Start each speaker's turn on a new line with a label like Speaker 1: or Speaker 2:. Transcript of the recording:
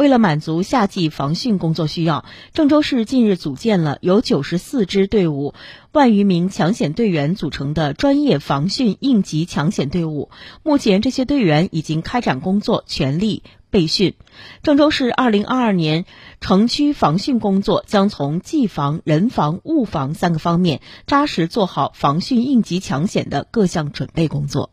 Speaker 1: 为了满足夏季防汛工作需要郑州市近日组建了由九十四支队伍万余名抢险队员组成的专业防汛应急抢险队伍。目前这些队员已经开展工作全力备训郑州市二零二二年城区防汛工作将从技防人防物防三个方面扎实做好防汛应急抢险的各项准备工作。